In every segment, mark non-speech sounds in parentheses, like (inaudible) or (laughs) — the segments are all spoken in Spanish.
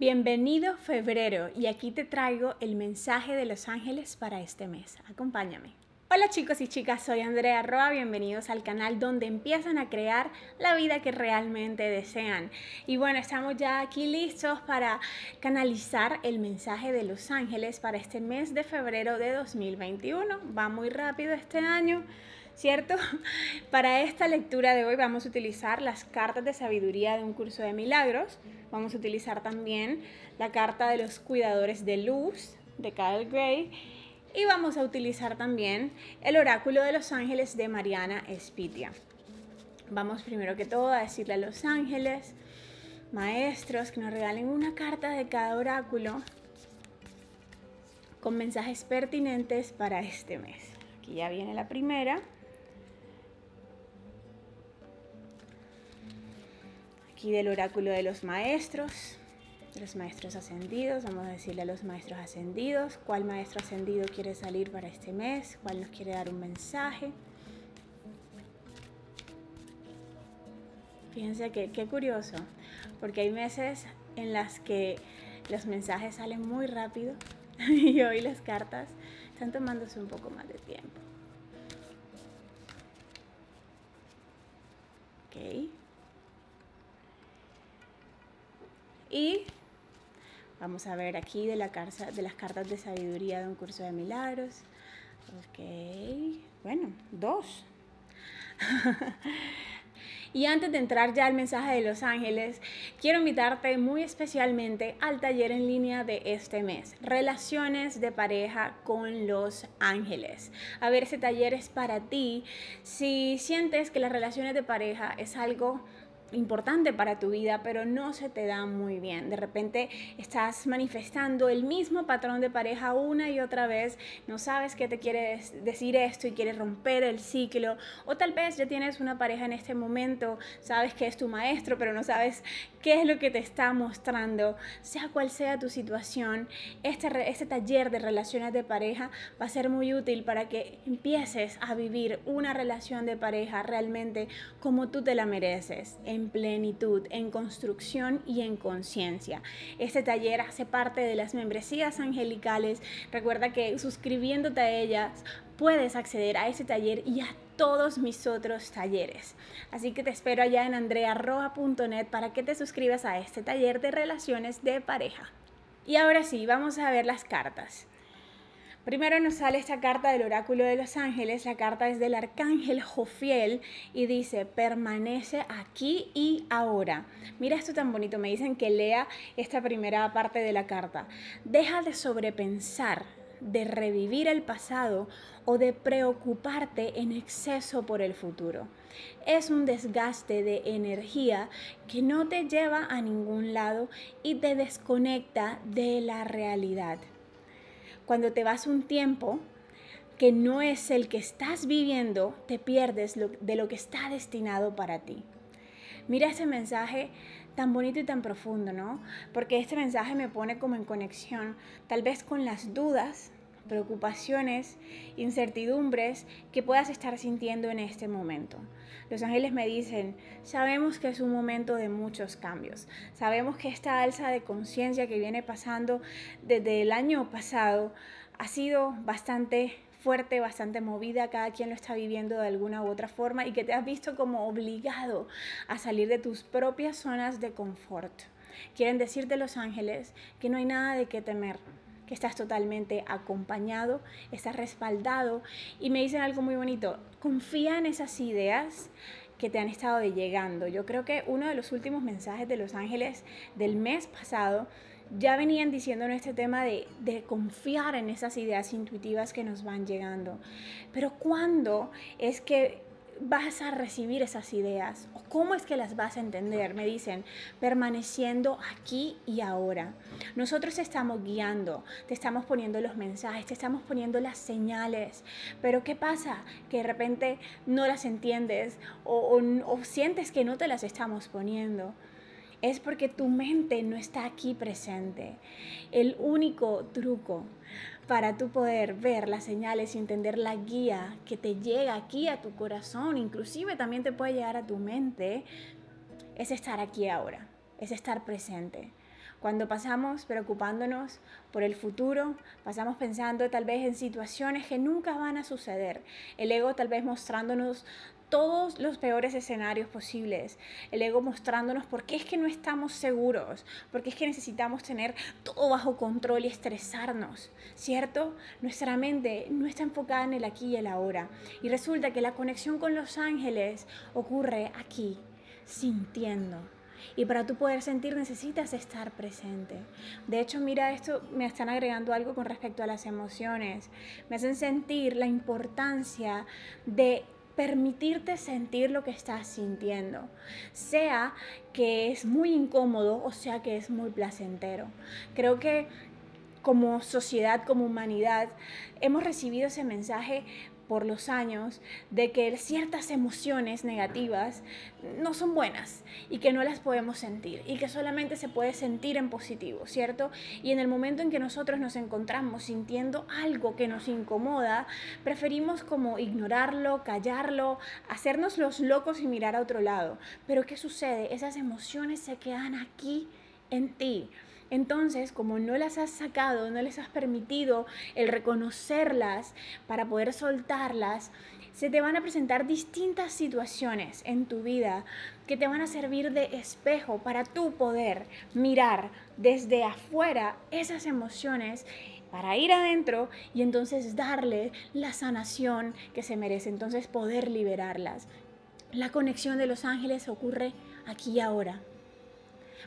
Bienvenido febrero y aquí te traigo el mensaje de los ángeles para este mes. Acompáñame. Hola chicos y chicas, soy Andrea Roa, bienvenidos al canal donde empiezan a crear la vida que realmente desean. Y bueno, estamos ya aquí listos para canalizar el mensaje de los ángeles para este mes de febrero de 2021. Va muy rápido este año. ¿Cierto? (laughs) Para esta lectura de hoy vamos a utilizar las cartas de sabiduría de un curso de milagros. Vamos a utilizar también la carta de los cuidadores de luz de Kyle Gray. Y vamos a utilizar también el oráculo de los ángeles de Mariana Espitia. Vamos primero que todo a decirle a los ángeles, maestros, que nos regalen una carta de cada oráculo con mensajes pertinentes para este mes. Aquí ya viene la primera. Aquí del oráculo de los maestros, los maestros ascendidos. Vamos a decirle a los maestros ascendidos cuál maestro ascendido quiere salir para este mes, cuál nos quiere dar un mensaje. Fíjense que qué curioso, porque hay meses en las que los mensajes salen muy rápido (laughs) y hoy las cartas están tomándose un poco más de tiempo. Okay. Y vamos a ver aquí de, la de las cartas de sabiduría de un curso de milagros. Ok, bueno, dos. (laughs) Y antes de entrar ya al mensaje de los ángeles, quiero invitarte muy especialmente al taller en línea de este mes, Relaciones de pareja con los ángeles. A ver, ese taller es para ti. Si sientes que las relaciones de pareja es algo importante para tu vida, pero no se te da muy bien. De repente estás manifestando el mismo patrón de pareja una y otra vez, no sabes qué te quiere decir esto y quieres romper el ciclo, o tal vez ya tienes una pareja en este momento, sabes que es tu maestro, pero no sabes qué es lo que te está mostrando, sea cual sea tu situación, este, este taller de relaciones de pareja va a ser muy útil para que empieces a vivir una relación de pareja realmente como tú te la mereces en plenitud, en construcción y en conciencia. Este taller hace parte de las membresías angelicales. Recuerda que suscribiéndote a ellas puedes acceder a ese taller y a todos mis otros talleres. Así que te espero allá en andrearroa.net para que te suscribas a este taller de relaciones de pareja. Y ahora sí, vamos a ver las cartas. Primero nos sale esta carta del oráculo de los ángeles, la carta es del arcángel Jofiel y dice, permanece aquí y ahora. Mira esto tan bonito, me dicen que lea esta primera parte de la carta. Deja de sobrepensar, de revivir el pasado o de preocuparte en exceso por el futuro. Es un desgaste de energía que no te lleva a ningún lado y te desconecta de la realidad cuando te vas un tiempo que no es el que estás viviendo, te pierdes de lo que está destinado para ti. Mira ese mensaje tan bonito y tan profundo, ¿no? Porque este mensaje me pone como en conexión, tal vez con las dudas, preocupaciones, incertidumbres que puedas estar sintiendo en este momento. Los ángeles me dicen, sabemos que es un momento de muchos cambios, sabemos que esta alza de conciencia que viene pasando desde el año pasado ha sido bastante fuerte, bastante movida, cada quien lo está viviendo de alguna u otra forma y que te has visto como obligado a salir de tus propias zonas de confort. Quieren decirte los ángeles que no hay nada de qué temer, estás totalmente acompañado, estás respaldado y me dicen algo muy bonito, confía en esas ideas que te han estado llegando. Yo creo que uno de los últimos mensajes de los ángeles del mes pasado ya venían diciendo en este tema de, de, confiar en esas ideas intuitivas que nos van llegando. Pero ¿cuándo es que vas a recibir esas ideas? ¿O cómo es que las vas a entender? Me dicen, permaneciendo aquí y ahora. Nosotros te estamos guiando, te estamos poniendo los mensajes, te estamos poniendo las señales. Pero ¿qué pasa? Que de repente no las entiendes o, o sientes que no te las estamos poniendo es porque tu mente no está aquí presente. El único truco para tu poder ver las señales y entender la guía que te llega aquí a tu corazón, inclusive también te puede llegar a tu mente, es estar aquí ahora, es estar presente. Cuando pasamos preocupándonos por el futuro, pasamos pensando tal vez en situaciones que nunca van a suceder. El ego tal vez mostrándonos todos los peores escenarios posibles. El ego mostrándonos por qué es que no estamos seguros, por qué es que necesitamos tener todo bajo control y estresarnos, ¿cierto? Nuestra mente no está enfocada en el aquí y el ahora. Y resulta que la conexión con los ángeles ocurre aquí, sintiendo. Y para tú poder sentir necesitas estar presente. De hecho, mira esto, me están agregando algo con respecto a las emociones. Me hacen sentir la importancia de permitirte sentir lo que estás sintiendo, sea que es muy incómodo o sea que es muy placentero. Creo que como sociedad, como humanidad, hemos recibido ese mensaje por los años de que ciertas emociones negativas no son buenas y que no las podemos sentir y que solamente se puede sentir en positivo, ¿cierto? Y en el momento en que nosotros nos encontramos sintiendo algo que nos incomoda, preferimos como ignorarlo, callarlo, hacernos los locos y mirar a otro lado. Pero ¿qué sucede? Esas emociones se quedan aquí en ti. Entonces, como no las has sacado, no les has permitido el reconocerlas para poder soltarlas, se te van a presentar distintas situaciones en tu vida que te van a servir de espejo para tú poder mirar desde afuera esas emociones para ir adentro y entonces darle la sanación que se merece, entonces poder liberarlas. La conexión de los ángeles ocurre aquí y ahora.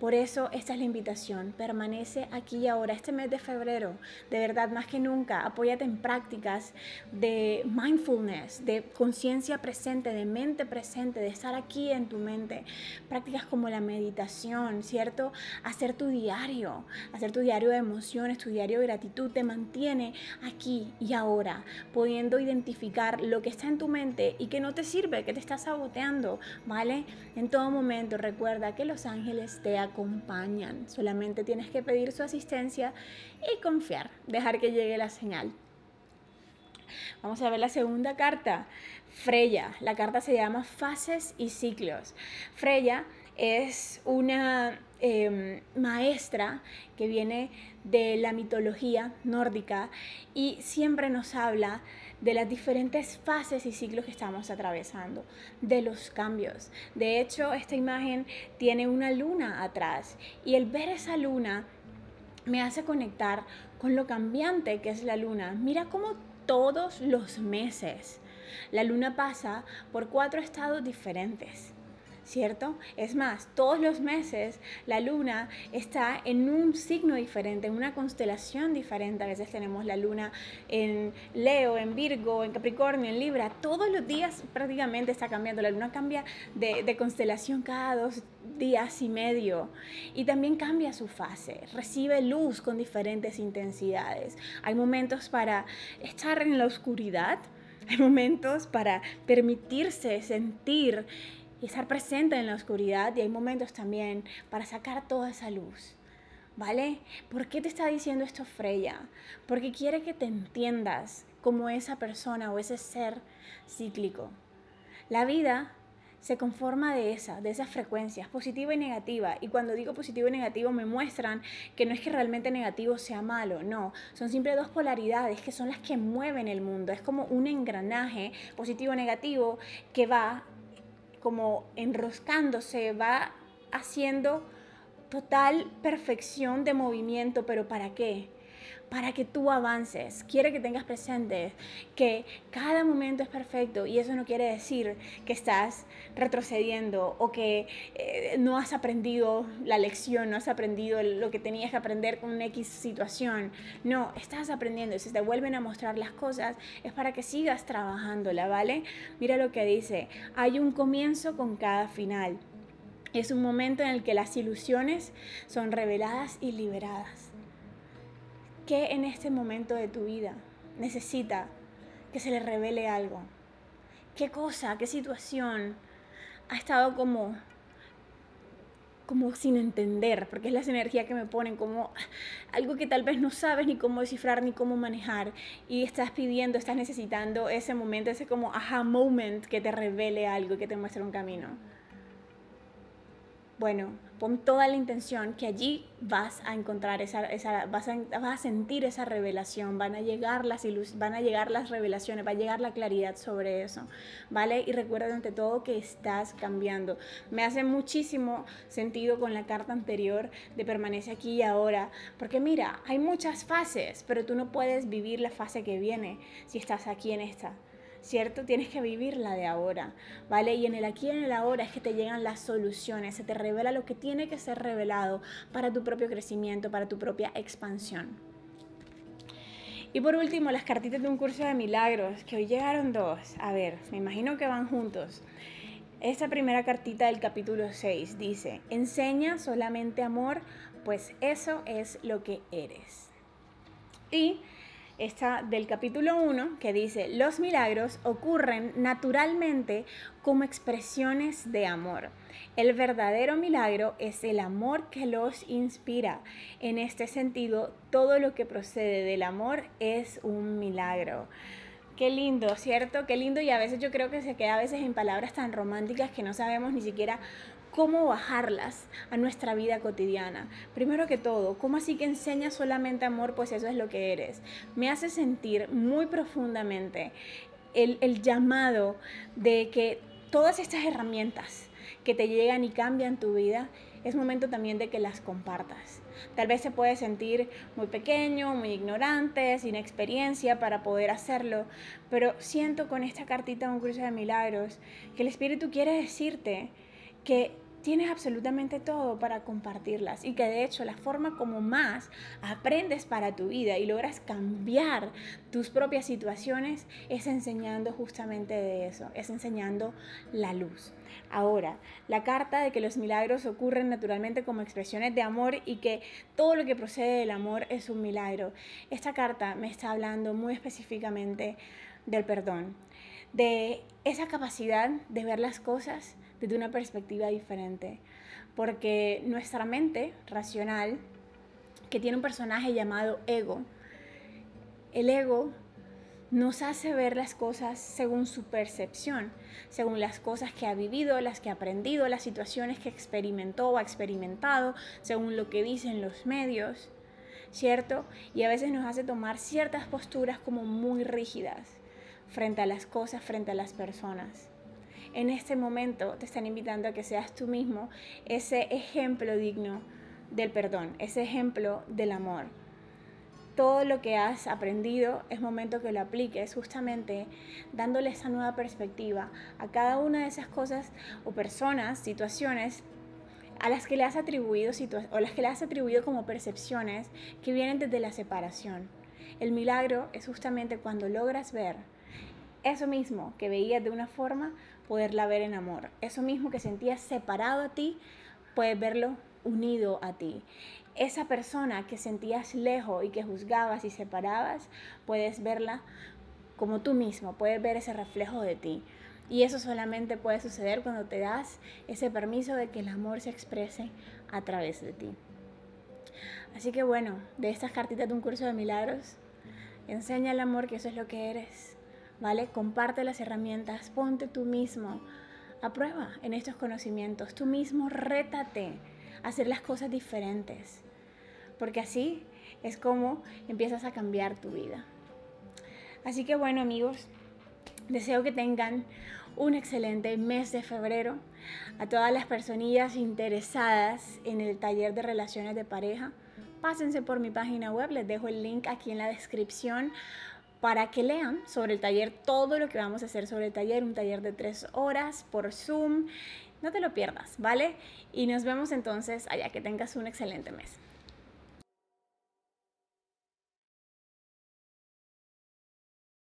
Por eso esta es la invitación, permanece aquí y ahora, este mes de febrero, de verdad más que nunca, apóyate en prácticas de mindfulness, de conciencia presente, de mente presente, de estar aquí en tu mente, prácticas como la meditación, ¿cierto? Hacer tu diario, hacer tu diario de emociones, tu diario de gratitud, te mantiene aquí y ahora, pudiendo identificar lo que está en tu mente y que no te sirve, que te está saboteando, ¿vale? En todo momento recuerda que los ángeles te acompañan. Solamente tienes que pedir su asistencia y confiar, dejar que llegue la señal. Vamos a ver la segunda carta, Freya. La carta se llama Fases y Ciclos. Freya es una em, maestra que viene de la mitología nórdica y siempre nos habla de las diferentes fases y ciclos que estamos atravesando, de los cambios. De hecho, esta imagen tiene una luna atrás y el ver esa luna me hace conectar con lo cambiante que es la luna. Mira cómo todos los meses la luna pasa por cuatro estados diferentes. ¿Cierto? Es más, todos los meses la luna está en un signo diferente, en una constelación diferente. A veces tenemos la luna en Leo, en Virgo, en Capricornio, en Libra. Todos los días prácticamente está cambiando. La luna cambia de, de constelación cada dos días y medio y también cambia su fase, recibe luz con diferentes intensidades. Hay momentos para estar en la oscuridad, hay momentos para permitirse sentir y estar presente en la oscuridad y hay momentos también para sacar toda esa luz. ¿Vale? ¿Por qué te está diciendo esto Freya? Porque quiere que te entiendas como esa persona o ese ser cíclico. La vida se conforma de esa, de esas frecuencias, positiva y negativa. Y cuando digo positivo y negativo me muestran que no es que realmente negativo sea malo, no, son siempre dos polaridades que son las que mueven el mundo. Es como un engranaje positivo-negativo que va como enroscándose, va haciendo total perfección de movimiento, pero ¿para qué? Para que tú avances. Quiere que tengas presente que cada momento es perfecto y eso no quiere decir que estás retrocediendo o que eh, no has aprendido la lección, no has aprendido lo que tenías que aprender con una X situación. No, estás aprendiendo y si te vuelven a mostrar las cosas es para que sigas trabajándola, ¿vale? Mira lo que dice, hay un comienzo con cada final. Es un momento en el que las ilusiones son reveladas y liberadas. ¿Qué en este momento de tu vida necesita que se le revele algo? ¿Qué cosa, qué situación ha estado como como sin entender, porque es la energía que me ponen como algo que tal vez no sabes ni cómo descifrar ni cómo manejar y estás pidiendo, estás necesitando ese momento, ese como aha moment que te revele algo, que te muestre un camino. Bueno, Pon toda la intención que allí vas a encontrar esa, esa vas, a, vas, a, sentir esa revelación, van a llegar las van a llegar las revelaciones, va a llegar la claridad sobre eso, ¿vale? Y recuerda ante todo que estás cambiando. Me hace muchísimo sentido con la carta anterior de permanece aquí y ahora, porque mira, hay muchas fases, pero tú no puedes vivir la fase que viene si estás aquí en esta. ¿Cierto? Tienes que vivir la de ahora, ¿vale? Y en el aquí y en el ahora es que te llegan las soluciones, se te revela lo que tiene que ser revelado para tu propio crecimiento, para tu propia expansión. Y por último, las cartitas de un curso de milagros, que hoy llegaron dos. A ver, me imagino que van juntos. Esta primera cartita del capítulo 6 dice, enseña solamente amor, pues eso es lo que eres. Y esta del capítulo 1 que dice, los milagros ocurren naturalmente como expresiones de amor. El verdadero milagro es el amor que los inspira. En este sentido, todo lo que procede del amor es un milagro. Qué lindo, ¿cierto? Qué lindo y a veces yo creo que se queda a veces en palabras tan románticas que no sabemos ni siquiera cómo bajarlas a nuestra vida cotidiana. Primero que todo, ¿cómo así que enseñas solamente amor? Pues eso es lo que eres. Me hace sentir muy profundamente el, el llamado de que todas estas herramientas que te llegan y cambian tu vida, es momento también de que las compartas. Tal vez se puede sentir muy pequeño, muy ignorante, sin experiencia para poder hacerlo, pero siento con esta cartita un curso de milagros que el Espíritu quiere decirte que tienes absolutamente todo para compartirlas y que de hecho la forma como más aprendes para tu vida y logras cambiar tus propias situaciones es enseñando justamente de eso, es enseñando la luz. Ahora, la carta de que los milagros ocurren naturalmente como expresiones de amor y que todo lo que procede del amor es un milagro. Esta carta me está hablando muy específicamente del perdón, de esa capacidad de ver las cosas desde una perspectiva diferente. Porque nuestra mente racional, que tiene un personaje llamado ego, el ego nos hace ver las cosas según su percepción, según las cosas que ha vivido, las que ha aprendido, las situaciones que experimentó o ha experimentado, según lo que dicen los medios, ¿cierto? Y a veces nos hace tomar ciertas posturas como muy rígidas frente a las cosas, frente a las personas en este momento te están invitando a que seas tú mismo ese ejemplo digno del perdón, ese ejemplo del amor. Todo lo que has aprendido es momento que lo apliques justamente dándole esa nueva perspectiva a cada una de esas cosas o personas, situaciones a las que le has atribuido o las que le has atribuido como percepciones que vienen desde la separación. El milagro es justamente cuando logras ver eso mismo que veías de una forma poderla ver en amor. Eso mismo que sentías separado a ti, puedes verlo unido a ti. Esa persona que sentías lejos y que juzgabas y separabas, puedes verla como tú mismo, puedes ver ese reflejo de ti. Y eso solamente puede suceder cuando te das ese permiso de que el amor se exprese a través de ti. Así que bueno, de estas cartitas de un curso de milagros, enseña el amor que eso es lo que eres ¿vale? Comparte las herramientas, ponte tú mismo a prueba en estos conocimientos, tú mismo rétate a hacer las cosas diferentes, porque así es como empiezas a cambiar tu vida. Así que bueno amigos, deseo que tengan un excelente mes de febrero. A todas las personillas interesadas en el taller de relaciones de pareja, pásense por mi página web, les dejo el link aquí en la descripción para que lean sobre el taller todo lo que vamos a hacer sobre el taller, un taller de tres horas por Zoom. No te lo pierdas, ¿vale? Y nos vemos entonces allá, que tengas un excelente mes.